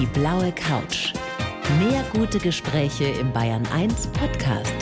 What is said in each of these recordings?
Die blaue Couch. Mehr gute Gespräche im Bayern 1 Podcast.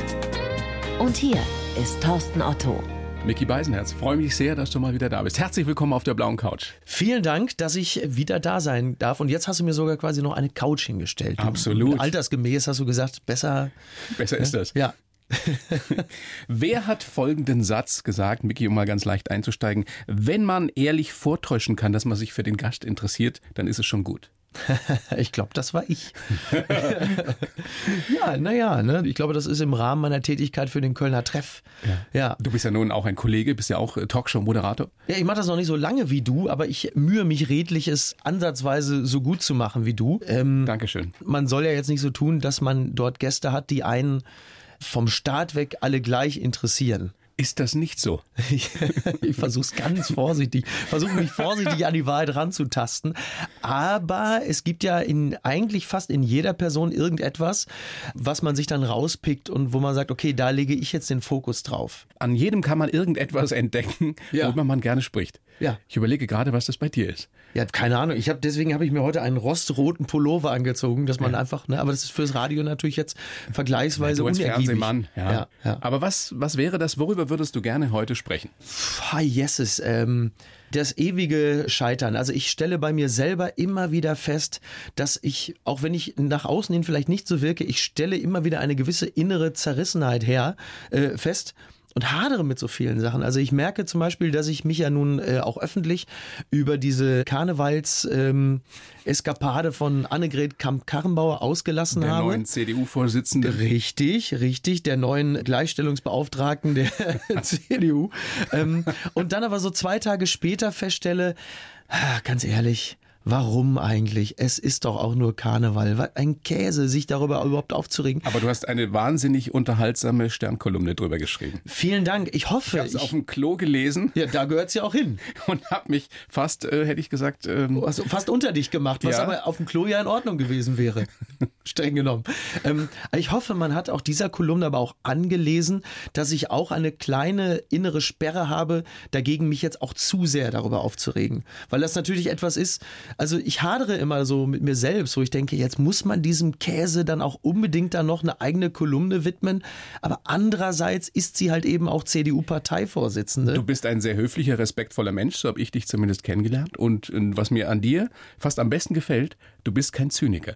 Und hier ist Thorsten Otto. Micky Beisenherz, freue mich sehr, dass du mal wieder da bist. Herzlich willkommen auf der blauen Couch. Vielen Dank, dass ich wieder da sein darf. Und jetzt hast du mir sogar quasi noch eine Couch hingestellt. Absolut. Altersgemäß hast du gesagt, besser. Besser ist das. Ja. Wer hat folgenden Satz gesagt, Micky, um mal ganz leicht einzusteigen? Wenn man ehrlich vortäuschen kann, dass man sich für den Gast interessiert, dann ist es schon gut. ich glaube, das war ich. ja, naja, ne? ich glaube, das ist im Rahmen meiner Tätigkeit für den Kölner Treff. Ja. ja. Du bist ja nun auch ein Kollege, bist ja auch äh, Talkshow-Moderator. Ja, ich mache das noch nicht so lange wie du, aber ich mühe mich redlich, es ansatzweise so gut zu machen wie du. Ähm, Dankeschön. Man soll ja jetzt nicht so tun, dass man dort Gäste hat, die einen vom Start weg alle gleich interessieren. Ist das nicht so? ich versuche es ganz vorsichtig, versuche mich vorsichtig an die Wahrheit ranzutasten. Aber es gibt ja in eigentlich fast in jeder Person irgendetwas, was man sich dann rauspickt und wo man sagt, okay, da lege ich jetzt den Fokus drauf. An jedem kann man irgendetwas entdecken, ja. worüber man gerne spricht. Ja. Ich überlege gerade, was das bei dir ist. Ja, keine Ahnung. Ich habe deswegen habe ich mir heute einen rostroten Pullover angezogen, dass man ja. einfach, ne, aber das ist fürs Radio natürlich jetzt vergleichsweise ja, du als Fernsehmann, ja. ja. Ja, Aber was was wäre das? Worüber würdest du gerne heute sprechen? Ah, yeses, ähm, das ewige Scheitern. Also ich stelle bei mir selber immer wieder fest, dass ich, auch wenn ich nach außen hin vielleicht nicht so wirke, ich stelle immer wieder eine gewisse innere Zerrissenheit her äh, fest und hadere mit so vielen Sachen. Also ich merke zum Beispiel, dass ich mich ja nun äh, auch öffentlich über diese Karnevals-Eskapade ähm, von Annegret Kamp-Karrenbauer ausgelassen der habe. Der neuen CDU-Vorsitzende. Richtig, richtig, der neuen Gleichstellungsbeauftragten der CDU. Ähm, und dann aber so zwei Tage später feststelle, ah, ganz ehrlich, Warum eigentlich? Es ist doch auch nur Karneval. Ein Käse, sich darüber überhaupt aufzuregen. Aber du hast eine wahnsinnig unterhaltsame Sternkolumne drüber geschrieben. Vielen Dank. Ich hoffe. Ich habe es auf dem Klo gelesen. Ja, da gehört es ja auch hin. Und habe mich fast, äh, hätte ich gesagt, ähm, also fast unter dich gemacht, was ja. aber auf dem Klo ja in Ordnung gewesen wäre. Streng genommen. Ähm, ich hoffe, man hat auch dieser Kolumne aber auch angelesen, dass ich auch eine kleine innere Sperre habe, dagegen mich jetzt auch zu sehr darüber aufzuregen. Weil das natürlich etwas ist, also ich hadere immer so mit mir selbst, wo ich denke, jetzt muss man diesem Käse dann auch unbedingt dann noch eine eigene Kolumne widmen. Aber andererseits ist sie halt eben auch CDU-Parteivorsitzende. Du bist ein sehr höflicher, respektvoller Mensch, so habe ich dich zumindest kennengelernt. Und was mir an dir fast am besten gefällt, du bist kein Zyniker.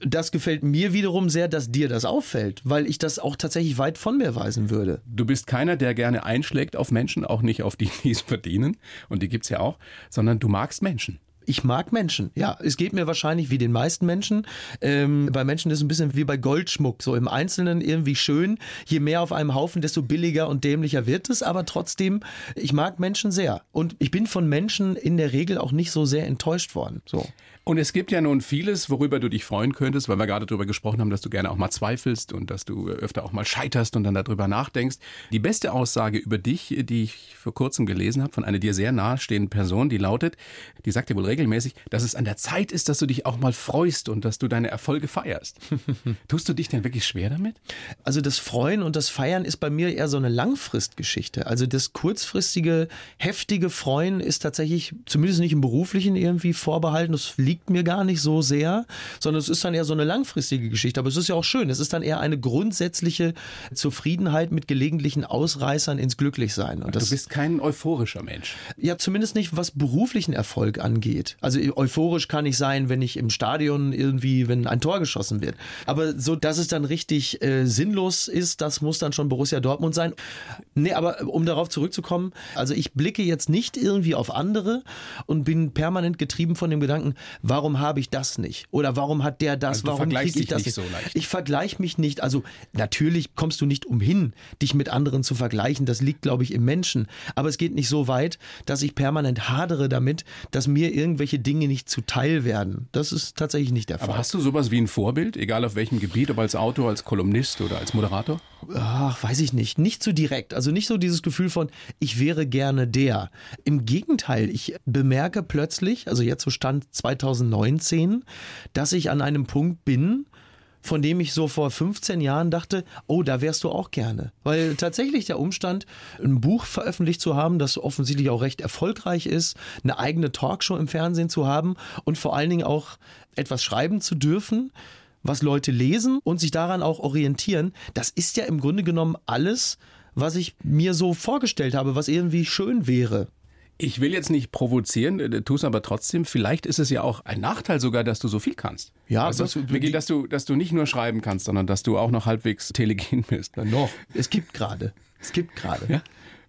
Das gefällt mir wiederum sehr, dass dir das auffällt, weil ich das auch tatsächlich weit von mir weisen würde. Du bist keiner, der gerne einschlägt auf Menschen, auch nicht auf die, die es verdienen. Und die gibt es ja auch, sondern du magst Menschen ich mag Menschen. Ja, es geht mir wahrscheinlich wie den meisten Menschen. Ähm, bei Menschen ist es ein bisschen wie bei Goldschmuck, so im Einzelnen irgendwie schön. Je mehr auf einem Haufen, desto billiger und dämlicher wird es. Aber trotzdem, ich mag Menschen sehr. Und ich bin von Menschen in der Regel auch nicht so sehr enttäuscht worden. So. Und es gibt ja nun vieles, worüber du dich freuen könntest, weil wir gerade darüber gesprochen haben, dass du gerne auch mal zweifelst und dass du öfter auch mal scheiterst und dann darüber nachdenkst. Die beste Aussage über dich, die ich vor kurzem gelesen habe, von einer dir sehr nahestehenden Person, die lautet, die sagt dir wohl regelmäßig, dass es an der Zeit ist, dass du dich auch mal freust und dass du deine Erfolge feierst. Tust du dich denn wirklich schwer damit? Also das Freuen und das Feiern ist bei mir eher so eine Langfristgeschichte. Also das kurzfristige, heftige Freuen ist tatsächlich, zumindest nicht im beruflichen irgendwie vorbehalten. Das liegt mir gar nicht so sehr, sondern es ist dann eher so eine langfristige Geschichte. Aber es ist ja auch schön. Es ist dann eher eine grundsätzliche Zufriedenheit mit gelegentlichen Ausreißern ins Glücklichsein. Und du bist kein euphorischer Mensch. Ja, zumindest nicht, was beruflichen Erfolg angeht. Also euphorisch kann ich sein, wenn ich im Stadion irgendwie, wenn ein Tor geschossen wird. Aber so, dass es dann richtig äh, sinnlos ist, das muss dann schon Borussia Dortmund sein. Nee, aber um darauf zurückzukommen, also ich blicke jetzt nicht irgendwie auf andere und bin permanent getrieben von dem Gedanken, warum habe ich das nicht? Oder warum hat der das? Also warum kriege ich das nicht? So leicht. Ich vergleiche mich nicht. Also natürlich kommst du nicht umhin, dich mit anderen zu vergleichen. Das liegt, glaube ich, im Menschen. Aber es geht nicht so weit, dass ich permanent hadere damit, dass mir irgendwelche Dinge nicht zuteil werden. Das ist tatsächlich nicht der Fall. Aber hast du sowas wie ein Vorbild, egal auf welchem Gebiet, ob als Autor, als Kolumnist oder als Moderator? Ach, weiß ich nicht. Nicht so direkt. Also nicht so dieses Gefühl von, ich wäre gerne der. Im Gegenteil, ich bemerke plötzlich, also jetzt so Stand 2019, dass ich an einem Punkt bin, von dem ich so vor 15 Jahren dachte, oh, da wärst du auch gerne. Weil tatsächlich der Umstand, ein Buch veröffentlicht zu haben, das offensichtlich auch recht erfolgreich ist, eine eigene Talkshow im Fernsehen zu haben und vor allen Dingen auch etwas schreiben zu dürfen, was Leute lesen und sich daran auch orientieren, das ist ja im Grunde genommen alles, was ich mir so vorgestellt habe, was irgendwie schön wäre. Ich will jetzt nicht provozieren, äh, tu es aber trotzdem. Vielleicht ist es ja auch ein Nachteil sogar, dass du so viel kannst. Ja, also, das, Micky, dass du, dass du nicht nur schreiben kannst, sondern dass du auch noch halbwegs telegen bist. Na noch. Es gibt gerade. Es gibt gerade. Ja?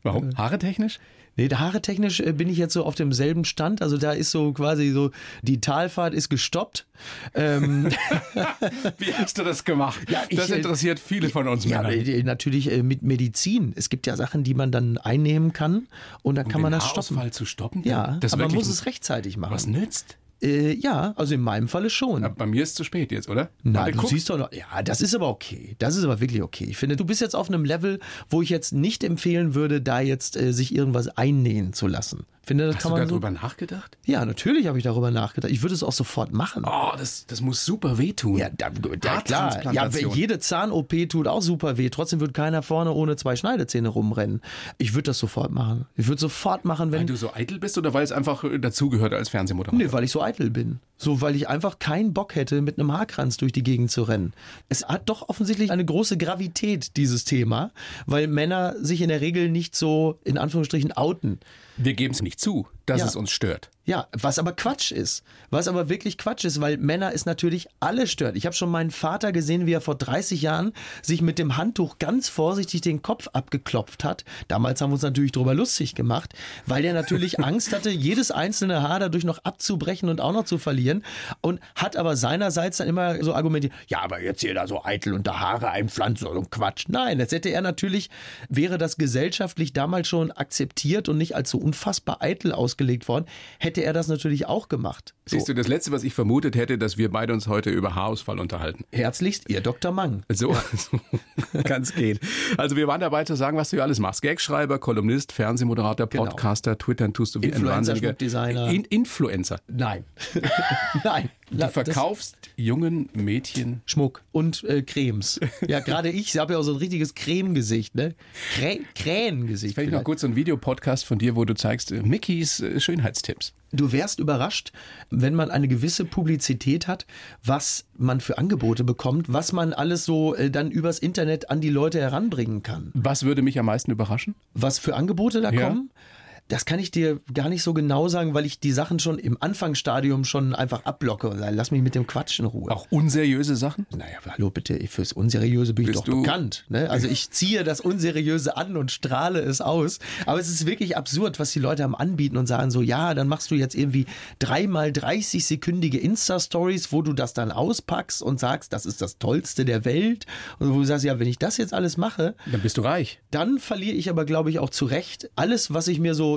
Warum? Äh, Haare technisch? Nee, Haare technisch äh, bin ich jetzt so auf demselben Stand. Also da ist so quasi so, die Talfahrt ist gestoppt. Ähm Wie hast du das gemacht? Ja, ich, das interessiert viele von uns ja, Männern. natürlich mit Medizin. Es gibt ja Sachen, die man dann einnehmen kann und dann um kann man das stoppen. zu stoppen? Ja, das aber man muss es rechtzeitig machen. Was nützt? Äh, ja, also in meinem Falle schon. Ja, bei mir ist es zu spät jetzt, oder? Nein, du guck. siehst doch noch. Ja, das ist aber okay. Das ist aber wirklich okay. Ich finde, du bist jetzt auf einem Level, wo ich jetzt nicht empfehlen würde, da jetzt äh, sich irgendwas einnähen zu lassen. Finde, Hast du darüber so nachgedacht? Ja, natürlich habe ich darüber nachgedacht. Ich würde es auch sofort machen. Oh, das, das muss super wehtun. Ja, da, ja klar. Ja, jede Zahn-OP tut auch super weh. Trotzdem wird keiner vorne ohne zwei Schneidezähne rumrennen. Ich würde das sofort machen. Ich würde sofort machen, wenn. Weil du so eitel bist oder weil es einfach dazugehört als Fernsehmoderator? Nee, weil ich so eitel bin. So, weil ich einfach keinen Bock hätte, mit einem Haarkranz durch die Gegend zu rennen. Es hat doch offensichtlich eine große Gravität, dieses Thema, weil Männer sich in der Regel nicht so, in Anführungsstrichen, outen. Wir geben es nicht zu, dass ja. es uns stört. Ja, was aber Quatsch ist. Was aber wirklich Quatsch ist, weil Männer es natürlich alle stört. Ich habe schon meinen Vater gesehen, wie er vor 30 Jahren sich mit dem Handtuch ganz vorsichtig den Kopf abgeklopft hat. Damals haben wir uns natürlich darüber lustig gemacht, weil er natürlich Angst hatte, jedes einzelne Haar dadurch noch abzubrechen und auch noch zu verlieren. Und hat aber seinerseits dann immer so argumentiert, ja, aber jetzt hier da so eitel und da Haare einpflanzen und Quatsch. Nein, das hätte er natürlich, wäre das gesellschaftlich damals schon akzeptiert und nicht als so unfassbar eitel ausgelegt worden, hätte er das natürlich auch gemacht. So. Siehst du, das Letzte, was ich vermutet hätte, dass wir beide uns heute über Haarausfall unterhalten. Herzlichst, ihr Dr. Mang. So, ja. kann es gehen. Also wir waren dabei zu sagen, was du alles machst. Gagschreiber, Kolumnist, Fernsehmoderator, genau. Podcaster, Twittern tust du wie ein wahnsinniger... In Influencer. Nein. Nein. Du verkaufst das jungen Mädchen Schmuck und äh, Cremes. Ja, gerade ich habe ja auch so ein richtiges Cremegesicht, ne? Krä Krähengesicht. Vielleicht noch kurz so ein Videopodcast von dir, wo du zeigst äh, Mickys äh, Schönheitstipps. Du wärst überrascht, wenn man eine gewisse Publizität hat, was man für Angebote bekommt, was man alles so äh, dann übers Internet an die Leute heranbringen kann. Was würde mich am meisten überraschen? Was für Angebote da ja. kommen? Das kann ich dir gar nicht so genau sagen, weil ich die Sachen schon im Anfangsstadium schon einfach abblocke lass mich mit dem Quatsch in Ruhe. Auch unseriöse Sachen? Naja, hallo bitte, fürs Unseriöse bin Bist ich doch bekannt. Ne? Also ich ziehe das Unseriöse an und strahle es aus. Aber es ist wirklich absurd, was die Leute am anbieten und sagen so, ja, dann machst du jetzt irgendwie dreimal 30 sekündige Insta-Stories, wo du das dann auspackst und sagst, das ist das Tollste der Welt. Und wo du sagst, ja, wenn ich das jetzt alles mache, dann bist du reich. Dann verliere ich aber, glaube ich, auch zu Recht alles, was ich mir so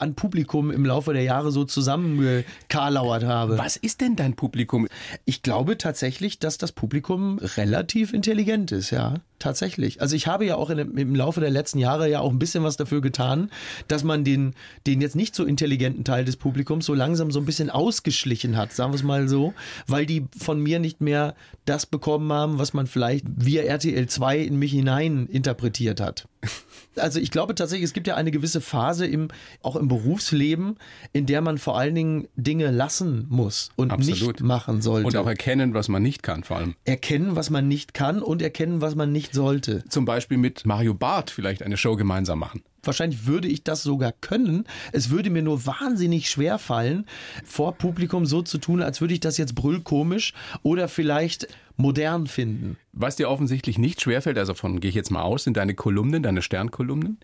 an Publikum im Laufe der Jahre so zusammengekarlauert habe. Was ist denn dein Publikum? Ich glaube tatsächlich, dass das Publikum relativ intelligent ist, ja. Tatsächlich. Also ich habe ja auch in, im Laufe der letzten Jahre ja auch ein bisschen was dafür getan, dass man den, den jetzt nicht so intelligenten Teil des Publikums so langsam so ein bisschen ausgeschlichen hat, sagen wir es mal so, weil die von mir nicht mehr das bekommen haben, was man vielleicht via RTL 2 in mich hinein interpretiert hat. Also ich glaube tatsächlich, es gibt ja eine gewisse Phase im, auch im Berufsleben, in der man vor allen Dingen Dinge lassen muss und Absolut. nicht machen sollte. Und auch erkennen, was man nicht kann, vor allem. Erkennen, was man nicht kann und erkennen, was man nicht sollte. Zum Beispiel mit Mario Barth vielleicht eine Show gemeinsam machen. Wahrscheinlich würde ich das sogar können. Es würde mir nur wahnsinnig schwer fallen, vor Publikum so zu tun, als würde ich das jetzt brüllkomisch oder vielleicht modern finden. Was dir offensichtlich nicht schwerfällt, also von gehe ich jetzt mal aus, sind deine Kolumnen, deine Sternkolumnen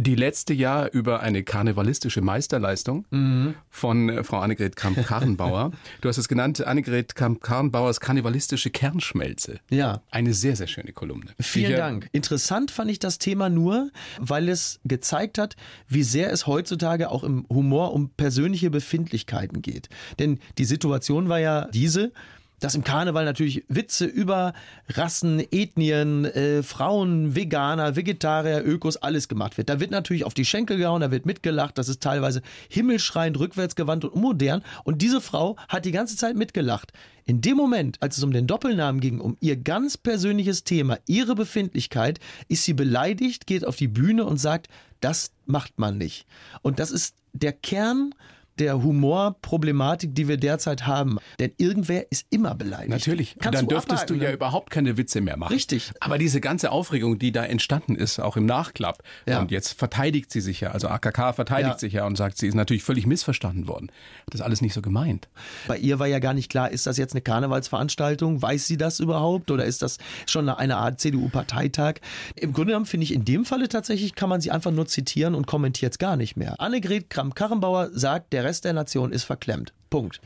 die letzte Jahr über eine karnevalistische Meisterleistung mhm. von äh, Frau Annegret Kramp-Karrenbauer. du hast es genannt, Annegret Kramp-Karrenbauers karnevalistische Kernschmelze. Ja. Eine sehr, sehr schöne Kolumne. Vielen Dank. Interessant fand ich das Thema nur, weil es gezeigt hat, wie sehr es heutzutage auch im Humor um persönliche Befindlichkeiten geht. Denn die Situation war ja diese, dass im Karneval natürlich Witze über Rassen, Ethnien, äh, Frauen, Veganer, Vegetarier, Ökos, alles gemacht wird. Da wird natürlich auf die Schenkel gehauen, da wird mitgelacht, das ist teilweise himmelschreiend, rückwärtsgewandt und modern. Und diese Frau hat die ganze Zeit mitgelacht. In dem Moment, als es um den Doppelnamen ging, um ihr ganz persönliches Thema, ihre Befindlichkeit, ist sie beleidigt, geht auf die Bühne und sagt, das macht man nicht. Und das ist der Kern der Humorproblematik, die wir derzeit haben. Denn irgendwer ist immer beleidigt. Natürlich. Kannst dann du dürftest abhaken, du ja ne? überhaupt keine Witze mehr machen. Richtig. Aber diese ganze Aufregung, die da entstanden ist, auch im Nachklapp, ja. und jetzt verteidigt sie sich ja, also AKK verteidigt ja. sich ja und sagt, sie ist natürlich völlig missverstanden worden. Das ist alles nicht so gemeint. Bei ihr war ja gar nicht klar, ist das jetzt eine Karnevalsveranstaltung? Weiß sie das überhaupt? Oder ist das schon eine Art CDU-Parteitag? Im Grunde genommen finde ich, in dem Falle tatsächlich kann man sie einfach nur zitieren und kommentiert es gar nicht mehr. Annegret Kramp-Karrenbauer sagt, der Rest der Nation ist verklemmt. Punkt.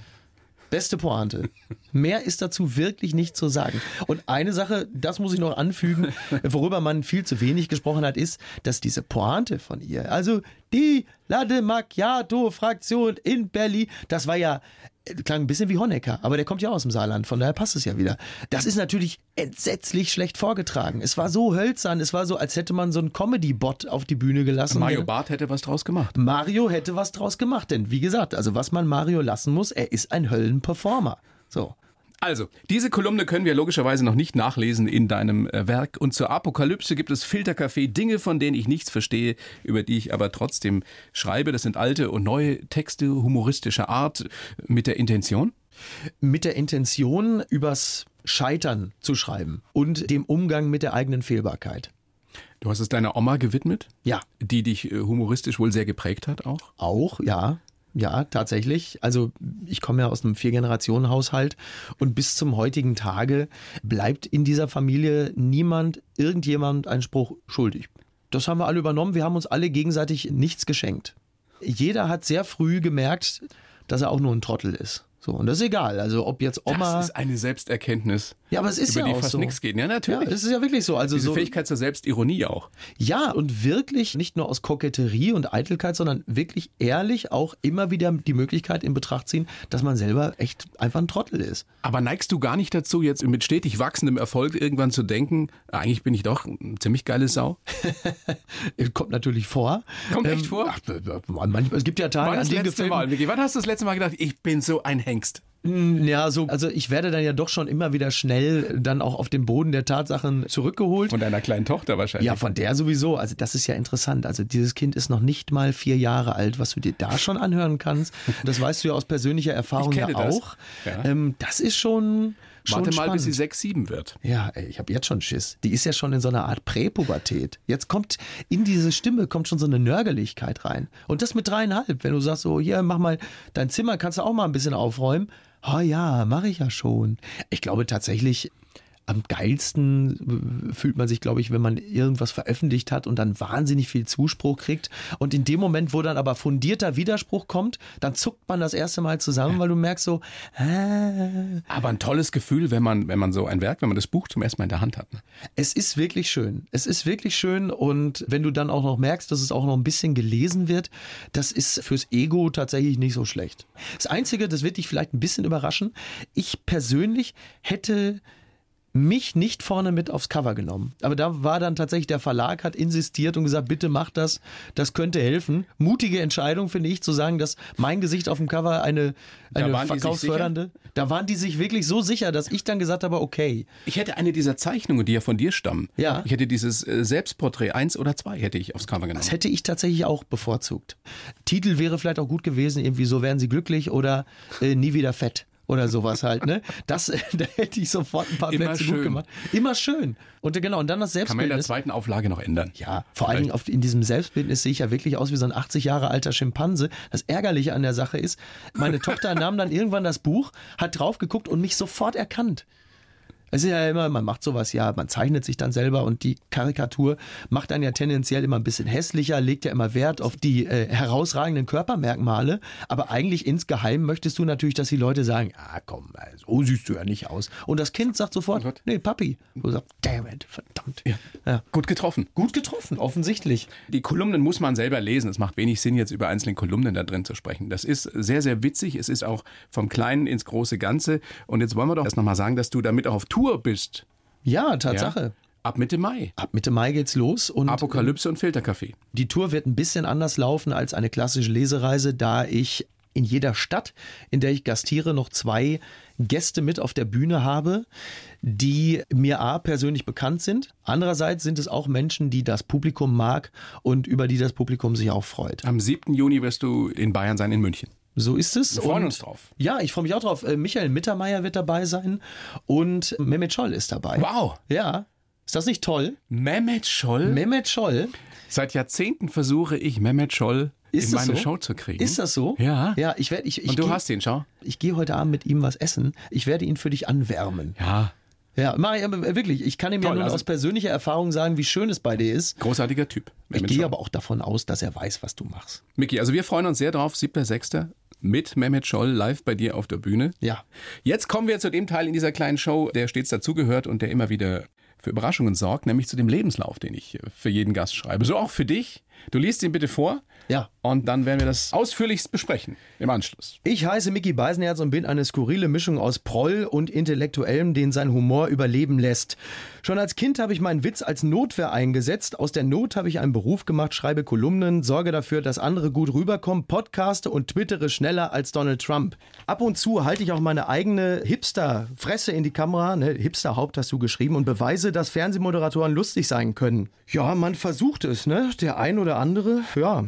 Beste Pointe. Mehr ist dazu wirklich nicht zu sagen. Und eine Sache, das muss ich noch anfügen, worüber man viel zu wenig gesprochen hat, ist, dass diese Pointe von ihr, also die Lade Macchiato-Fraktion in Berlin, das war ja klang ein bisschen wie Honecker, aber der kommt ja aus dem Saarland, von daher passt es ja wieder. Das ist natürlich entsetzlich schlecht vorgetragen. Es war so hölzern, es war so, als hätte man so einen Comedy-Bot auf die Bühne gelassen. Mario Barth hätte was draus gemacht. Mario hätte was draus gemacht, denn wie gesagt, also was man Mario lassen muss, er ist ein Höllenperformer. So. Also, diese Kolumne können wir logischerweise noch nicht nachlesen in deinem äh, Werk. Und zur Apokalypse gibt es Filterkaffee, Dinge, von denen ich nichts verstehe, über die ich aber trotzdem schreibe. Das sind alte und neue Texte humoristischer Art mit der Intention? Mit der Intention, übers Scheitern zu schreiben und dem Umgang mit der eigenen Fehlbarkeit. Du hast es deiner Oma gewidmet? Ja. Die dich äh, humoristisch wohl sehr geprägt hat auch? Auch, ja. Ja, tatsächlich. Also ich komme ja aus einem Vier-Generationen-Haushalt und bis zum heutigen Tage bleibt in dieser Familie niemand, irgendjemand einen Spruch schuldig. Das haben wir alle übernommen. Wir haben uns alle gegenseitig nichts geschenkt. Jeder hat sehr früh gemerkt, dass er auch nur ein Trottel ist. So, und das ist egal. Also ob jetzt Oma. Das ist eine Selbsterkenntnis. Ja, aber es ist über ja die auch fast so. nichts geht. Ja, natürlich. Ja, das ist ja wirklich so. Also Diese so, Fähigkeit zur Selbstironie auch. Ja, und wirklich nicht nur aus Koketterie und Eitelkeit, sondern wirklich ehrlich auch immer wieder die Möglichkeit in Betracht ziehen, dass man selber echt einfach ein Trottel ist. Aber neigst du gar nicht dazu, jetzt mit stetig wachsendem Erfolg irgendwann zu denken, eigentlich bin ich doch eine ziemlich geile Sau? Kommt natürlich vor. Kommt echt ähm, vor? Ach, manchmal, es gibt ja Tage, an denen gefällt Mal, Wann hast du das letzte Mal gedacht, ich bin so ein Hengst? Hm, ja, so, also ich werde dann ja doch schon immer wieder schnell dann auch auf den Boden der Tatsachen zurückgeholt. Von deiner kleinen Tochter wahrscheinlich. Ja, von der sowieso. Also das ist ja interessant. Also dieses Kind ist noch nicht mal vier Jahre alt, was du dir da schon anhören kannst. Das weißt du ja aus persönlicher Erfahrung ja auch. Das. Ja. Ähm, das ist schon. Schon Warte mal, spannend. bis sie sechs, sieben wird. Ja, ey, ich habe jetzt schon Schiss. Die ist ja schon in so einer Art Präpubertät. Jetzt kommt in diese Stimme kommt schon so eine Nörgeligkeit rein. Und das mit dreieinhalb. Wenn du sagst so, hier, mach mal dein Zimmer, kannst du auch mal ein bisschen aufräumen. Oh ja, mache ich ja schon. Ich glaube tatsächlich, am geilsten fühlt man sich, glaube ich, wenn man irgendwas veröffentlicht hat und dann wahnsinnig viel Zuspruch kriegt. Und in dem Moment, wo dann aber fundierter Widerspruch kommt, dann zuckt man das erste Mal zusammen, weil du merkst so, äh. Aber ein tolles Gefühl, wenn man, wenn man so ein Werk, wenn man das Buch zum ersten Mal in der Hand hat. Ne? Es ist wirklich schön. Es ist wirklich schön. Und wenn du dann auch noch merkst, dass es auch noch ein bisschen gelesen wird, das ist fürs Ego tatsächlich nicht so schlecht. Das Einzige, das wird dich vielleicht ein bisschen überraschen. Ich persönlich hätte mich nicht vorne mit aufs Cover genommen. Aber da war dann tatsächlich der Verlag hat insistiert und gesagt, bitte mach das, das könnte helfen. Mutige Entscheidung finde ich zu sagen, dass mein Gesicht auf dem Cover eine, eine verkaufsfördernde. Da waren die sich wirklich so sicher, dass ich dann gesagt habe, okay. Ich hätte eine dieser Zeichnungen, die ja von dir stammen. Ja. Ich hätte dieses äh, Selbstporträt eins oder zwei hätte ich aufs Cover genommen. Das hätte ich tatsächlich auch bevorzugt. Titel wäre vielleicht auch gut gewesen, irgendwie so werden sie glücklich oder äh, nie wieder fett oder sowas halt, ne? Das, da hätte ich sofort ein paar Immer Plätze schön. gut gemacht. Immer schön. Und genau, und dann das Selbstbild. Kann man in der zweiten Auflage noch ändern. Ja, vor allen Dingen auf, in diesem Selbstbildnis sehe ich ja wirklich aus wie so ein 80 Jahre alter Schimpanse. Das Ärgerliche an der Sache ist, meine Tochter nahm dann irgendwann das Buch, hat drauf geguckt und mich sofort erkannt. Es ist ja immer, man macht sowas ja, man zeichnet sich dann selber und die Karikatur macht dann ja tendenziell immer ein bisschen hässlicher, legt ja immer Wert auf die äh, herausragenden Körpermerkmale, aber eigentlich insgeheim möchtest du natürlich, dass die Leute sagen, ja komm, so siehst du ja nicht aus. Und das Kind sagt sofort, oh nee, Papi. Du sagst, damn it, verdammt. verdammt. Ja. ja. Gut getroffen. Gut getroffen, offensichtlich. Die Kolumnen muss man selber lesen. Es macht wenig Sinn, jetzt über einzelne Kolumnen da drin zu sprechen. Das ist sehr, sehr witzig. Es ist auch vom Kleinen ins große Ganze. Und jetzt wollen wir doch erst nochmal sagen, dass du damit auch auf Tour bist. Ja, Tatsache. Ja. Ab Mitte Mai. Ab Mitte Mai geht's los. Und Apokalypse und Filterkaffee. Die Tour wird ein bisschen anders laufen als eine klassische Lesereise, da ich in jeder Stadt, in der ich gastiere, noch zwei Gäste mit auf der Bühne habe, die mir A persönlich bekannt sind. Andererseits sind es auch Menschen, die das Publikum mag und über die das Publikum sich auch freut. Am 7. Juni wirst du in Bayern sein, in München. So ist es. Wir freuen und, uns drauf. Ja, ich freue mich auch drauf. Äh, Michael Mittermeier wird dabei sein und Mehmet Scholl ist dabei. Wow. Ja. Ist das nicht toll? Mehmet Scholl? Mehmet Scholl. Seit Jahrzehnten versuche ich Mehmet Scholl ist in meine so? Show zu kriegen. Ist das so? Ja. Ja, ich werde ich, ich Und du geh, hast ihn, schau. Ich gehe heute Abend mit ihm was essen. Ich werde ihn für dich anwärmen. Ja. Ja, mach ich, wirklich. Ich kann ihm Toll, ja nur also aus persönlicher Erfahrung sagen, wie schön es bei dir ist. Großartiger Typ. Ich gehe aber auch davon aus, dass er weiß, was du machst. Miki, also wir freuen uns sehr drauf. 7.6. mit Mehmet Scholl live bei dir auf der Bühne. Ja. Jetzt kommen wir zu dem Teil in dieser kleinen Show, der stets dazugehört und der immer wieder für Überraschungen sorgt, nämlich zu dem Lebenslauf, den ich für jeden Gast schreibe. So auch für dich. Du liest ihn bitte vor. Ja. Und dann werden wir das ausführlichst besprechen im Anschluss. Ich heiße Mickey Beisenherz und bin eine skurrile Mischung aus Proll und Intellektuellem, den sein Humor überleben lässt. Schon als Kind habe ich meinen Witz als Notwehr eingesetzt. Aus der Not habe ich einen Beruf gemacht, schreibe Kolumnen, sorge dafür, dass andere gut rüberkommen, podcaste und twittere schneller als Donald Trump. Ab und zu halte ich auch meine eigene Hipster-Fresse in die Kamera, ne, Hipster-Haupt hast du geschrieben, und beweise, dass Fernsehmoderatoren lustig sein können. Ja, man versucht es, ne? Der ein oder andere, ja.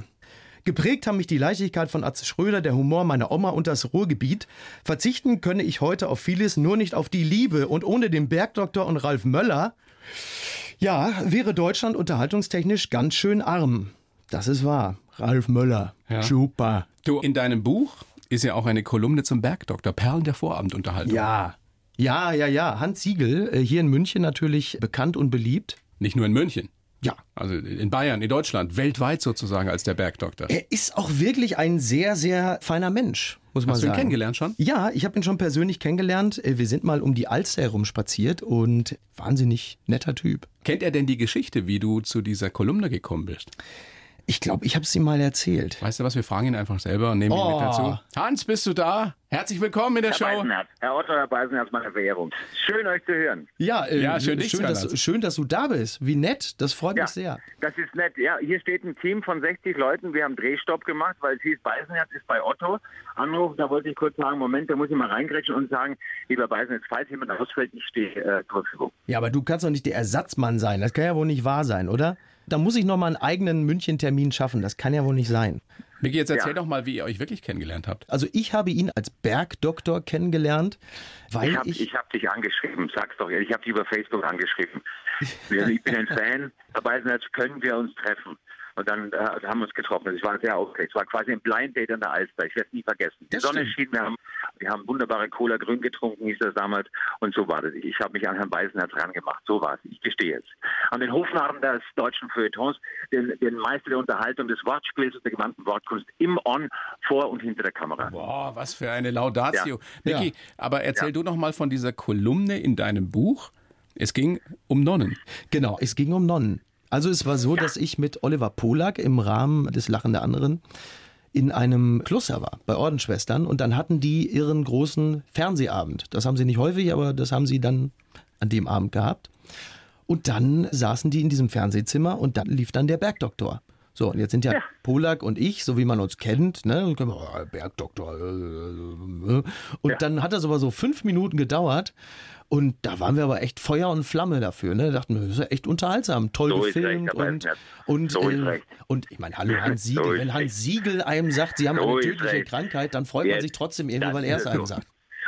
Geprägt haben mich die Leichtigkeit von Atze Schröder, der Humor meiner Oma und das Ruhrgebiet. Verzichten könne ich heute auf vieles, nur nicht auf die Liebe. Und ohne den Bergdoktor und Ralf Möller, ja, wäre Deutschland unterhaltungstechnisch ganz schön arm. Das ist wahr. Ralf Möller. Ja. Super. Du, in deinem Buch ist ja auch eine Kolumne zum Bergdoktor, Perlen der Vorabendunterhaltung. Ja. Ja, ja, ja. Hans Siegel, äh, hier in München natürlich bekannt und beliebt. Nicht nur in München. Ja. Also in Bayern, in Deutschland, weltweit sozusagen als der Bergdoktor. Er ist auch wirklich ein sehr, sehr feiner Mensch, muss man Hast sagen. Hast du ihn kennengelernt schon? Ja, ich habe ihn schon persönlich kennengelernt. Äh, wir sind mal um die Alster herum spaziert und wahnsinnig netter Typ. Kennt er denn die Geschichte, wie du zu dieser Kolumne gekommen bist? Ich glaube, ich habe es ihm mal erzählt. Weißt du was, wir fragen ihn einfach selber und nehmen oh. ihn mit dazu. Hans, bist du da? Herzlich willkommen in der Herr Show. Beisenherz. Herr Otto, Herr Beisenherz, meine Verehrung. Schön, euch zu hören. Ja, äh, ja schön, schön, dass, schön, dass du da bist. Wie nett, das freut ja, mich sehr. Das ist nett. Ja, hier steht ein Team von 60 Leuten. Wir haben Drehstopp gemacht, weil es hieß, Beisenherz ist bei Otto. Anruf, da wollte ich kurz sagen, Moment, da muss ich mal reingrätschen und sagen, lieber Beisenherz, falls jemand ausfällt, ich stehe äh, zur Verfügung. Ja, aber du kannst doch nicht der Ersatzmann sein. Das kann ja wohl nicht wahr sein, oder? Da muss ich noch mal einen eigenen München-Termin schaffen. Das kann ja wohl nicht sein. Miki, jetzt erzähl ja. doch mal, wie ihr euch wirklich kennengelernt habt. Also ich habe ihn als Bergdoktor kennengelernt, weil ich... Hab, ich, ich habe dich angeschrieben, sag's doch. Ich habe dich über Facebook angeschrieben. ich bin ein Fan. Dabei können wir uns treffen. Und dann äh, haben wir uns getroffen. Ich war sehr aufgeregt. Es war quasi ein Blind Date an der Alster. Ich werde es nie vergessen. Die Sonne schien. Wir haben, wir haben wunderbare Cola Grün getrunken, hieß das damals. Und so war das. Ich habe mich an Herrn Beisenherz rangemacht. So war es. Ich gestehe es. An den Hofnarren des deutschen Feuilletons, den, den Meister der Unterhaltung, des Wortspiels und der gewandten Wortkunst im On, vor und hinter der Kamera. Boah, was für eine Laudatio. Ja. Niki, ja. aber erzähl ja. du noch mal von dieser Kolumne in deinem Buch. Es ging um Nonnen. Genau, es ging um Nonnen. Also es war so, ja. dass ich mit Oliver Polak im Rahmen des Lachen der anderen in einem Kloster war, bei Ordensschwestern. Und dann hatten die ihren großen Fernsehabend. Das haben sie nicht häufig, aber das haben sie dann an dem Abend gehabt. Und dann saßen die in diesem Fernsehzimmer und dann lief dann der Bergdoktor. So, und jetzt sind ja, ja, Polak und ich, so wie man uns kennt, ne? Bergdoktor. Äh, äh, äh. Und ja. dann hat das aber so fünf Minuten gedauert. Und da waren wir aber echt Feuer und Flamme dafür. Ne? Da dachten wir, das ist echt unterhaltsam, toll so gefilmt und und, so äh, und ich meine, hallo Hans Siegel, so wenn Hans Siegel einem sagt, Sie haben eine tödliche Krankheit, dann freut man sich trotzdem irgendwie, weil er es einem sagt.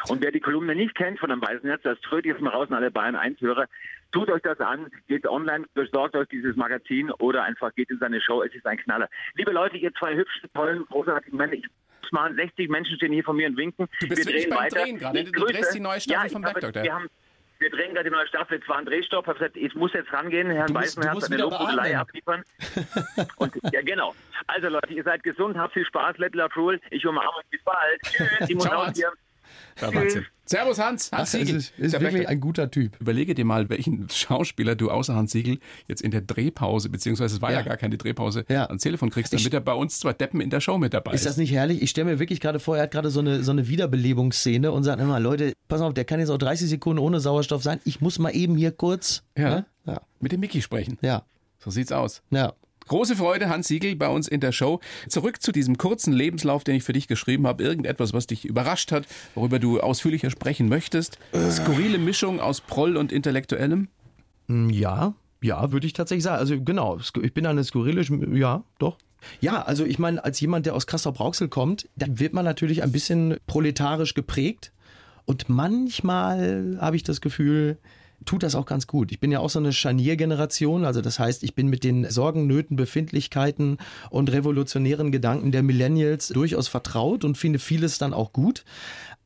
Und wer die Kolumne nicht kennt von einem Weißenherz, das tröd jetzt mal raus an alle Bayern 1 Hörer, tut euch das an, geht online, besorgt euch dieses Magazin oder einfach geht in seine Show, es ist ein Knaller. Liebe Leute, ihr zwei hübschen, tollen, großartigen Männer, ich machen. 60 Menschen stehen hier von mir und winken. Du bist wir drehen weiter. Drehen gerade. Du Grüße. drehst die neue Staffel ja, vom Bergdoktor. Wir, haben, wir drehen gerade die neue Staffel. Es war ein Drehstopp. Ich habe gesagt, ich muss jetzt rangehen. Herrn Weißenherz eine Lobhudelei abliefern. und, ja, genau. Also Leute, ihr seid gesund, habt viel Spaß. Let love rule. Ich umarme euch. Bis bald. Tschüss. Simon Ciao, hier. Tschüss. Servus Hans, Hans Ach, Siegel. ist, ist wirklich Bäcker. ein guter Typ. Überlege dir mal, welchen Schauspieler du außer Hans Siegel jetzt in der Drehpause, beziehungsweise es war ja, Ja. gar keine Drehpause, Ja. ans Telefon kriegst, damit Ich- er bei uns zwei Deppen in der Show mit dabei ist. Ist das nicht herrlich? Ich stelle mir wirklich gerade vor, er hat gerade so eine, so eine Wiederbelebungsszene und sagt immer, Leute, pass auf, der kann jetzt auch 30 Sekunden ohne Sauerstoff sein. Ich muss mal eben hier kurz. Ja. Ne? Ja. mit dem Mickey sprechen. Ja. So sieht's aus. Ja. Große Freude, Hans Siegel, bei uns in der Show. Zurück zu diesem kurzen Lebenslauf, den ich für dich geschrieben habe. Irgendetwas, was dich überrascht hat, worüber du ausführlicher sprechen möchtest. Skurrile Mischung aus Proll und Intellektuellem. Mm, Ja, ja, würde ich tatsächlich sagen. Also genau, ich bin eine skurrile, ja, doch. Ja, also ich meine, als jemand, der aus Castrop-Rauxel kommt, dann wird man natürlich ein bisschen proletarisch geprägt. Und manchmal habe ich das Gefühl, tut das auch ganz gut. Ich bin ja auch so eine Scharniergeneration, also das heißt, ich bin mit den Sorgen, Nöten, Befindlichkeiten und revolutionären Gedanken der Millennials durchaus vertraut und finde vieles dann auch gut.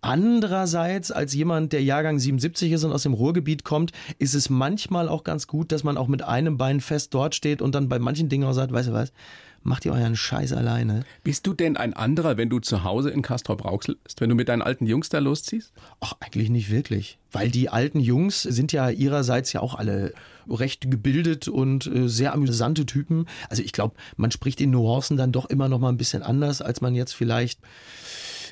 Andererseits, als jemand, der Jahrgang 77 ist und aus dem Ruhrgebiet kommt, ist es manchmal auch ganz gut, dass man auch mit einem Bein fest dort steht und dann bei manchen Dingen auch sagt, weißt du was, macht ihr euren Scheiß alleine. Bist du denn ein anderer, wenn du zu Hause in Castrop-Rauxel bist, wenn du mit deinen alten Jungs da losziehst? Ach, eigentlich nicht wirklich. Weil die alten Jungs sind ja ihrerseits ja auch alle recht gebildet und äh, sehr amüsante Typen. Also ich glaube, man spricht in Nuancen dann doch immer noch mal ein bisschen anders, als man jetzt vielleicht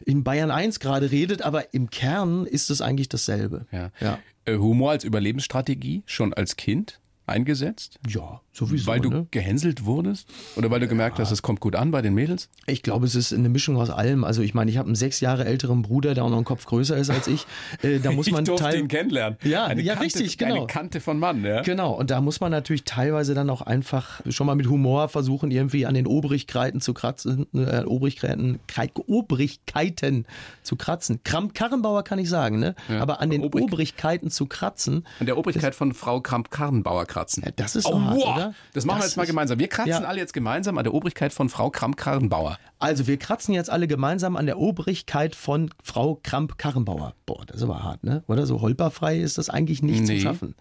in Bayern 1 gerade redet, aber im Kern ist es eigentlich dasselbe. Ja. Ja, Äh, Humor als Überlebensstrategie schon als Kind eingesetzt? ja sowieso. weil du ne? gehänselt wurdest? Oder weil du gemerkt hast, es kommt gut an bei den Mädels? Ich glaube, es ist eine Mischung aus allem. Also ich meine, ich habe einen sechs Jahre älteren Bruder, der auch noch einen Kopf größer ist als ich. Äh, da muss man ich durfte teil- ihn kennenlernen. Ja, eine ja, Kante, richtig, genau. Eine Kante von Mann, ja. Genau, und da muss man natürlich teilweise dann auch einfach schon mal mit Humor versuchen, irgendwie an den Obrigkeiten zu kratzen, äh, Obrigkeiten, Obrigkeiten zu kratzen. Kramp Karrenbauer kann ich sagen, ne? Ja, Aber an den Obrig- Obrigkeiten zu kratzen, An der Obrigkeit von Frau Kramp-Karrenbauer kratzen. Ja, das ist Oh, hart, wow. oder? Das machen wir Das jetzt mal gemeinsam. Wir kratzen Ja. alle jetzt gemeinsam an der Obrigkeit von Frau Kramp-Karrenbauer. Also wir kratzen jetzt alle gemeinsam an der Obrigkeit von Frau Kramp-Karrenbauer. Boah, das ist aber hart, ne? Oder so holperfrei ist das eigentlich nicht Nee. zu schaffen.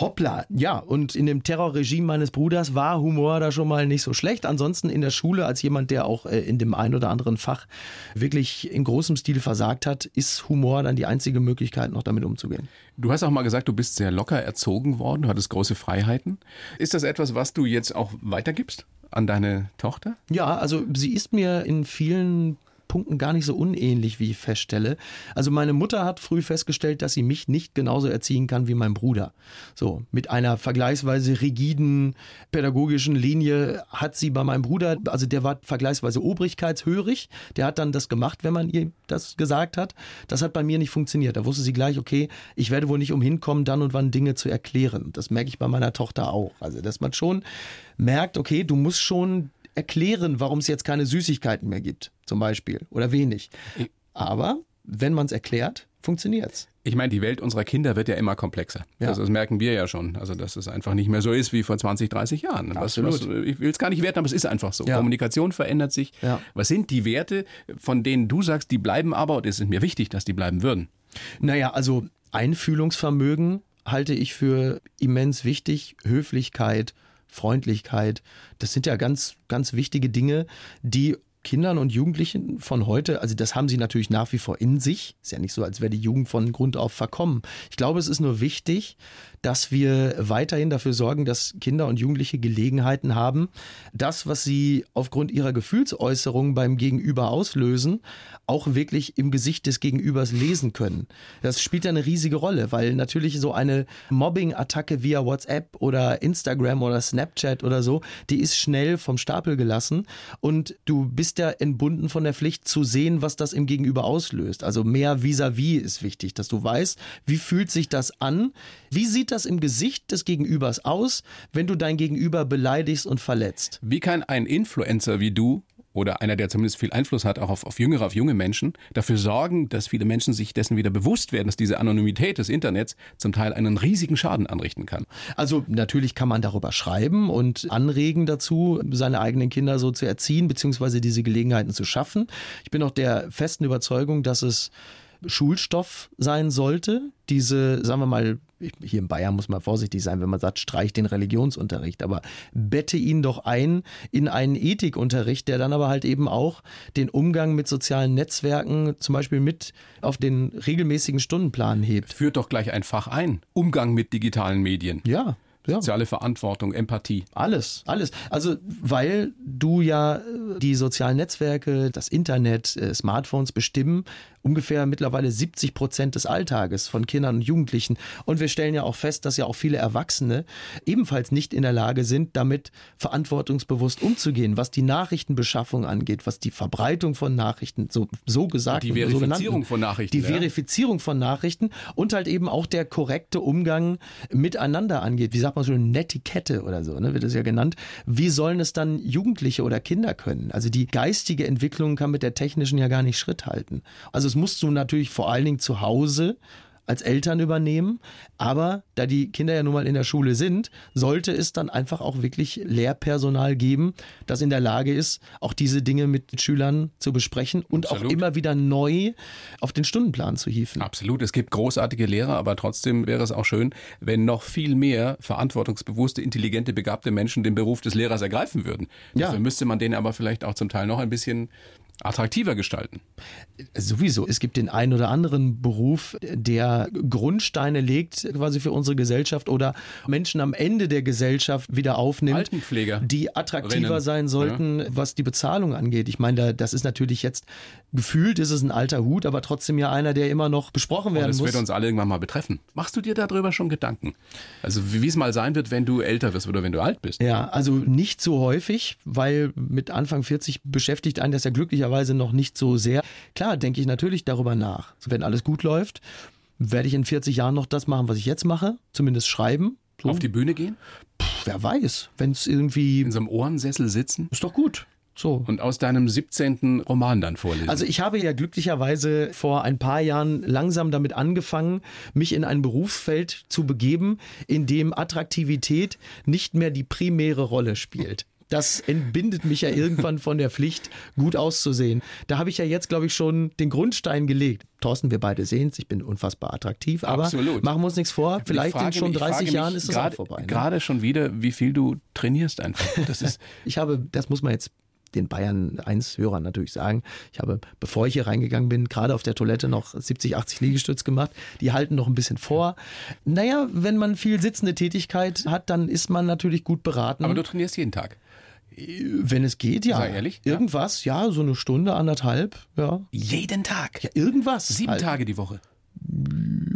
Hoppla, ja, und in dem Terrorregime meines Bruders war Humor da schon mal nicht so schlecht. Ansonsten in der Schule, als jemand, der auch äh, in dem einen oder anderen Fach wirklich in großem Stil versagt hat, ist Humor dann die einzige Möglichkeit, noch damit umzugehen. Du hast auch mal gesagt, du bist sehr locker erzogen worden, du hattest große Freiheiten. Ist das etwas, was du jetzt auch weitergibst an deine Tochter? Ja, also sie ist mir in vielen Punkten gar nicht so unähnlich, wie ich feststelle. Also meine Mutter hat früh festgestellt, dass sie mich nicht genauso erziehen kann wie mein Bruder. So, mit einer vergleichsweise rigiden pädagogischen Linie hat sie bei meinem Bruder, also der war vergleichsweise obrigkeitshörig, der hat dann das gemacht, wenn man ihr das gesagt hat. Das hat bei mir nicht funktioniert. Da wusste sie gleich, okay, ich werde wohl nicht umhin kommen, dann und wann Dinge zu erklären. Das merke ich bei meiner Tochter auch. Also, dass man schon merkt, okay, du musst schon erklären, warum es jetzt keine Süßigkeiten mehr gibt, zum Beispiel, oder wenig. Aber wenn man es erklärt, funktioniert's. Ich meine, die Welt unserer Kinder wird ja immer komplexer. Ja. Also das merken wir ja schon. Also dass es einfach nicht mehr so ist wie vor 20, 30 Jahren. Was, Absolut. was, ich will es gar nicht werten, aber es ist einfach so. Ja. Kommunikation verändert sich. Ja. Was sind die Werte, von denen du sagst, die bleiben aber, und es ist mir wichtig, dass die bleiben würden? Naja, also Einfühlungsvermögen halte ich für immens wichtig. Höflichkeit, Freundlichkeit, das sind ja ganz, ganz wichtige Dinge, die Kindern und Jugendlichen von heute, also das haben sie natürlich nach wie vor in sich. Ist ja nicht so, als wäre die Jugend von Grund auf verkommen. Ich glaube, es ist nur wichtig, dass wir weiterhin dafür sorgen, dass Kinder und Jugendliche Gelegenheiten haben, das, was sie aufgrund ihrer Gefühlsäußerung beim Gegenüber auslösen, auch wirklich im Gesicht des Gegenübers lesen können. Das spielt eine riesige Rolle, weil natürlich so eine Mobbing-Attacke via WhatsApp oder Instagram oder Snapchat oder so, die ist schnell vom Stapel gelassen und du bist ja entbunden von der Pflicht zu sehen, was das im Gegenüber auslöst. Also mehr vis-à-vis ist wichtig, dass du weißt, wie fühlt sich das an, wie sieht das im Gesicht des Gegenübers aus, wenn du dein Gegenüber beleidigst und verletzt. Wie kann ein Influencer wie du oder einer, der zumindest viel Einfluss hat, auch auf, auf jüngere, auf junge Menschen, dafür sorgen, dass viele Menschen sich dessen wieder bewusst werden, dass diese Anonymität des Internets zum Teil einen riesigen Schaden anrichten kann. Also natürlich kann man darüber schreiben und anregen dazu, seine eigenen Kinder so zu erziehen, beziehungsweise diese Gelegenheiten zu schaffen. Ich bin auch der festen Überzeugung, dass es Schulstoff sein sollte. Diese, sagen wir mal, hier in Bayern muss man vorsichtig sein, wenn man sagt, streich den Religionsunterricht, aber bette ihn doch ein in einen Ethikunterricht, der dann aber halt eben auch den Umgang mit sozialen Netzwerken zum Beispiel mit auf den regelmäßigen Stundenplan hebt. Führt doch gleich ein Fach ein. Umgang mit digitalen Medien. Ja. Ja. Soziale Verantwortung, Empathie. Alles, alles. Also, weil du ja äh, die sozialen Netzwerke, das Internet, äh, Smartphones bestimmen, ungefähr mittlerweile 70 Prozent des Alltages von Kindern und Jugendlichen. Und wir stellen ja auch fest, dass ja auch viele Erwachsene ebenfalls nicht in der Lage sind, damit verantwortungsbewusst umzugehen, was die Nachrichtenbeschaffung angeht, was die Verbreitung von Nachrichten, so, so gesagt. Die Verifizierung von Nachrichten. Die ja. Verifizierung von Nachrichten und halt eben auch der korrekte Umgang miteinander angeht. Wie sagt man so, eine Netiquette oder so, ne, wird es ja genannt. Wie sollen es dann Jugendliche oder Kinder können? Also die geistige Entwicklung kann mit der technischen ja gar nicht Schritt halten. Also es musst du natürlich vor allen Dingen zu Hause als Eltern übernehmen. Aber da die Kinder ja nun mal in der Schule sind, sollte es dann einfach auch wirklich Lehrpersonal geben, das in der Lage ist, auch diese Dinge mit Schülern zu besprechen und Absolut. auch immer wieder neu auf den Stundenplan zu hieven. Absolut. Es gibt großartige Lehrer, aber trotzdem wäre es auch schön, wenn noch viel mehr verantwortungsbewusste, intelligente, begabte Menschen den Beruf des Lehrers ergreifen würden. Ja. Dafür müsste man den aber vielleicht auch zum Teil noch ein bisschen attraktiver gestalten. Sowieso. Es gibt den einen oder anderen Beruf, der Grundsteine legt quasi für unsere Gesellschaft oder Menschen am Ende der Gesellschaft wieder aufnimmt. Altenpfleger. Die attraktiver Rinnen. sein sollten, ja. was die Bezahlung angeht. Ich meine, das ist natürlich jetzt gefühlt ist es ein alter Hut, aber trotzdem ja einer, der immer noch besprochen werden muss. Das wird uns alle irgendwann mal betreffen. Machst du dir darüber schon Gedanken? Also wie es mal sein wird, wenn du älter wirst oder wenn du alt bist? Ja, also nicht so häufig, weil mit Anfang 40 beschäftigt einen das ja glücklicherweise glücklicherweise noch nicht so sehr. Klar, denke ich natürlich darüber nach. Wenn alles gut läuft, werde ich in 40 Jahren noch das machen, was ich jetzt mache, zumindest schreiben. So. Auf die Bühne gehen? Puh, wer weiß, wenn es irgendwie. In so einem Ohrensessel sitzen? Ist doch gut. So. Und aus deinem 17. Roman dann vorlesen. Also ich habe ja glücklicherweise vor ein paar Jahren langsam damit angefangen, mich in ein Berufsfeld zu begeben, in dem Attraktivität nicht mehr die primäre Rolle spielt das entbindet mich ja irgendwann von der Pflicht, gut auszusehen. Da habe ich ja jetzt, glaube ich, schon den Grundstein gelegt. Thorsten, wir beide sehen es, ich bin unfassbar attraktiv, aber Absolut. machen wir uns nichts vor, vielleicht frage, in schon 30 Jahren ist es auch vorbei. Ne? Gerade schon wieder, wie viel du trainierst einfach. Das ist ich habe, das muss man jetzt den Bayern 1 Hörern natürlich sagen. Ich habe, bevor ich hier reingegangen bin, gerade auf der Toilette noch 70, 80 Liegestütz gemacht. Die halten noch ein bisschen vor. Naja, wenn man viel sitzende Tätigkeit hat, dann ist man natürlich gut beraten. Aber du trainierst jeden Tag. Wenn es geht, ja. Sei ehrlich? Irgendwas, ja. ja, so eine Stunde, anderthalb, ja. Jeden Tag? Ja, irgendwas. Sieben halt. Tage die Woche?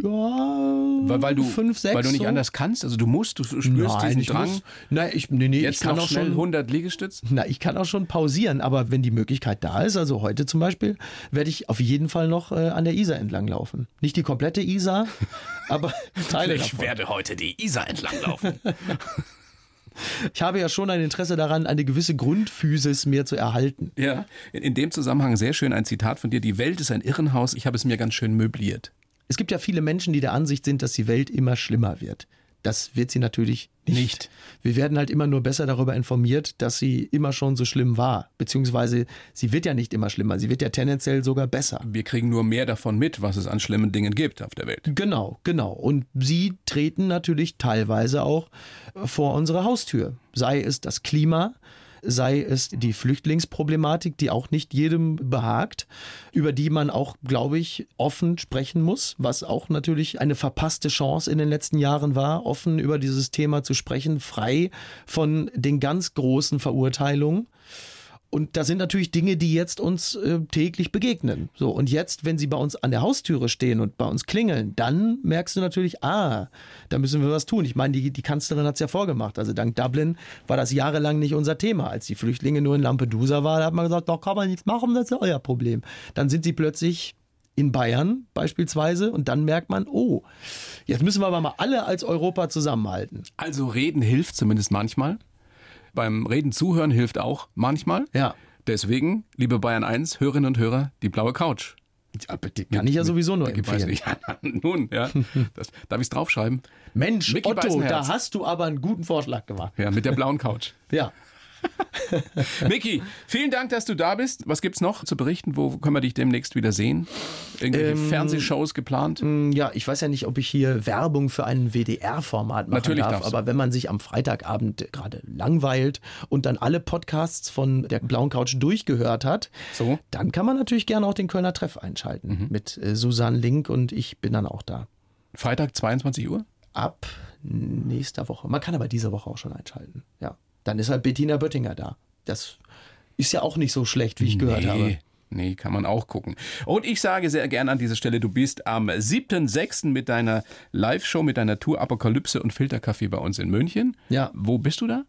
Ja, weil, weil du, fünf, sechs. Weil du nicht so. anders kannst? Also du musst, du spürst Nein, diesen Drang. Muss, nein, ich, nee, nee, Jetzt ich kann auch schnell schon 100 Liegestütz? Na, ich kann auch schon pausieren, aber wenn die Möglichkeit da ist, also heute zum Beispiel, werde ich auf jeden Fall noch äh, an der Isar entlang laufen. Nicht die komplette Isar, aber Teile Ich davon. werde heute die Isar entlang laufen. Ich habe ja schon ein Interesse daran, eine gewisse Grundphysis mehr zu erhalten. Ja, in dem Zusammenhang sehr schön ein Zitat von dir. Die Welt ist ein Irrenhaus, ich habe es mir ganz schön möbliert. Es gibt ja viele Menschen, die der Ansicht sind, dass die Welt immer schlimmer wird. Das wird sie natürlich nicht. nicht. Wir werden halt immer nur besser darüber informiert, dass sie immer schon so schlimm war. Beziehungsweise sie wird ja nicht immer schlimmer, sie wird ja tendenziell sogar besser. Wir kriegen nur mehr davon mit, was es an schlimmen Dingen gibt auf der Welt. Genau, genau. Und sie treten natürlich teilweise auch vor unsere Haustür. Sei es das Klima, sei es die Flüchtlingsproblematik, die auch nicht jedem behagt, über die man auch, glaube ich, offen sprechen muss, was auch natürlich eine verpasste Chance in den letzten Jahren war, offen über dieses Thema zu sprechen, frei von den ganz großen Verurteilungen. Und das sind natürlich Dinge, die jetzt uns äh, täglich begegnen. So, und jetzt, wenn sie bei uns an der Haustüre stehen und bei uns klingeln, dann merkst du natürlich, ah, da müssen wir was tun. Ich meine, die, die Kanzlerin hat es ja vorgemacht. Also dank Dublin war das jahrelang nicht unser Thema. Als die Flüchtlinge nur in Lampedusa waren, hat man gesagt, doch kann man nichts machen, das ist euer Problem. Dann sind sie plötzlich in Bayern beispielsweise und dann merkt man, oh, jetzt müssen wir aber mal alle als Europa zusammenhalten. Also reden hilft zumindest manchmal. Beim Reden zuhören hilft auch manchmal. Ja. Deswegen, liebe Bayern 1, Hörerinnen und Hörer, die blaue Couch. Ja, die kann ich ja sowieso nur empfehlen. Ja, nun, ja. Das, darf ich es draufschreiben? Mensch, Mickey Otto, da hast du aber einen guten Vorschlag gemacht. Ja, mit der blauen Couch. ja. Micky, vielen Dank, dass du da bist. Was gibt's noch zu berichten? Wo können wir dich demnächst wieder sehen? Irgendwelche ähm, Fernsehshows geplant? Mm, ja, ich weiß ja nicht, ob ich hier Werbung für ein WDR-Format machen Natürlich darf, aber wenn man sich am Freitagabend gerade langweilt und dann alle Podcasts von der Blauen Couch durchgehört hat, so. dann kann man natürlich gerne auch den Kölner Treff einschalten mhm. mit äh, Susanne Link und ich bin dann auch da. Freitag 22 Uhr? Ab nächster Woche. Man kann aber diese Woche auch schon einschalten. Ja. Dann ist halt Bettina Böttinger da. Das ist ja auch nicht so schlecht, wie ich nee. gehört habe. Nee, kann man auch gucken. Und ich sage sehr gerne an dieser Stelle, du bist am 7.6. mit deiner Live-Show, mit deiner Tour Apokalypse und Filterkaffee bei uns in München. Ja. Wo bist du da?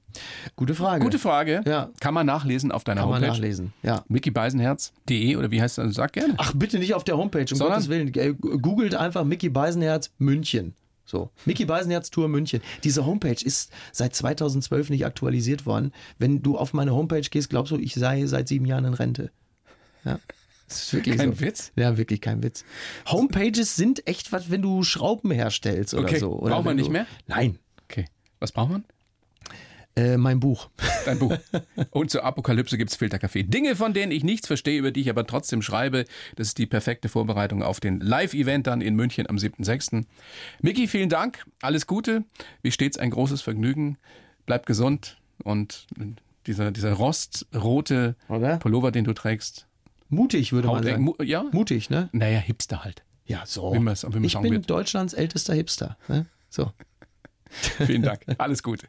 Gute Frage. Gute Frage. Ja. Kann man nachlesen auf deiner Kann Homepage? Kann man nachlesen, ja. mickybeisenherz.de oder wie heißt das? Sag gerne. Ach, bitte nicht auf der Homepage, um Sondern? Gottes Willen. Äh, googelt einfach Micky Beisenherz München. So, Mickey Beisenherz Tour München. Diese Homepage ist seit 2012 nicht aktualisiert worden. Wenn du auf meine Homepage gehst, glaubst du, ich sei seit sieben Jahren in Rente. Ja. Das ist wirklich kein so. Witz? Ja, wirklich kein Witz. Homepages sind echt was, wenn du Schrauben herstellst oder okay. so. Oder braucht man nicht mehr? Nein. Okay. Was braucht man? Äh, mein Buch. Dein Buch. Und zur Apokalypse gibt's Filterkaffee. Dinge, von denen ich nichts verstehe, über die ich aber trotzdem schreibe. Das ist die perfekte Vorbereitung auf den Live-Event dann in München am 7.6. Miki, vielen Dank. Alles Gute. Wie stets ein großes Vergnügen. Bleib gesund und dieser, dieser rostrote Oder? Pullover, den du trägst. Mutig, würde man sagen. Mu ja? Mutig, ne? Naja, Hipster halt. Ja, so. Wie wie ich bin wird. Deutschlands ältester Hipster. Ne? So. Vielen Dank. Alles Gute.